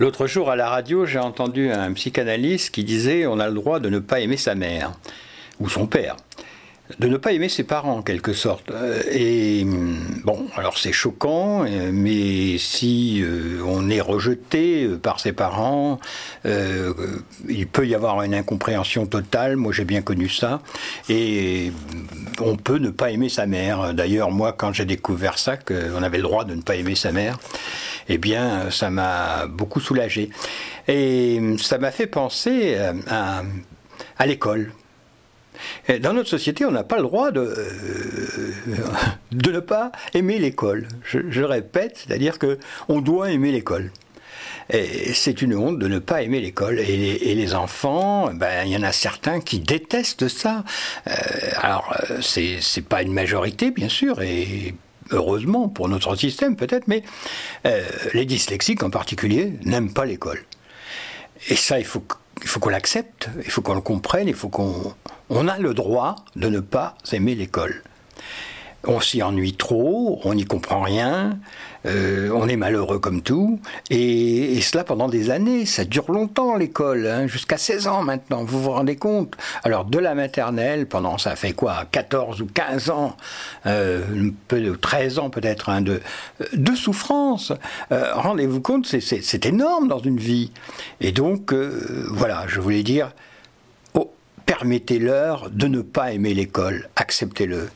L'autre jour à la radio, j'ai entendu un psychanalyste qui disait on a le droit de ne pas aimer sa mère ou son père de ne pas aimer ses parents en quelque sorte. Euh, et mm, bon, alors c'est choquant, euh, mais si euh, on est rejeté par ses parents, il peut y avoir une incompréhension totale. Moi, j'ai bien connu ça, et on peut ne pas aimer sa mère. D'ailleurs, moi, quand j'ai découvert ça, qu'on avait le droit de ne pas aimer sa mère, eh bien, ça m'a beaucoup soulagé. Et ça m'a fait penser à, à l'école. Dans notre société, on n'a pas le droit de, euh, de ne pas aimer l'école. Je, répète, c'est-à-dire que on doit aimer l'école. Et c'est une honte de ne pas aimer l'école. Et, les enfants, ben, il y en a certains qui détestent ça. Euh, alors, euh, c'est pas une majorité, bien sûr, et heureusement pour notre système peut-être, mais les dyslexiques en particulier n'aiment pas l'école. Et ça, il faut faut qu'on l'accepte, il faut qu'on le comprenne, il faut qu'on on a le droit de ne pas aimer l'école. On s'y ennuie trop, on n'y comprend rien, euh, on est malheureux comme tout, et, cela pendant des années. Ça dure longtemps l'école, hein, jusqu'à 16 ans maintenant, vous vous rendez compte Alors de la maternelle, pendant ça fait quoi 14 ou 15 ans, euh, peu de 13 ans peut-être, hein, de, de souffrance. Euh, rendez-vous compte, c'est énorme dans une vie. Et donc, voilà, je voulais dire, permettez-leur de ne pas aimer l'école, acceptez-le.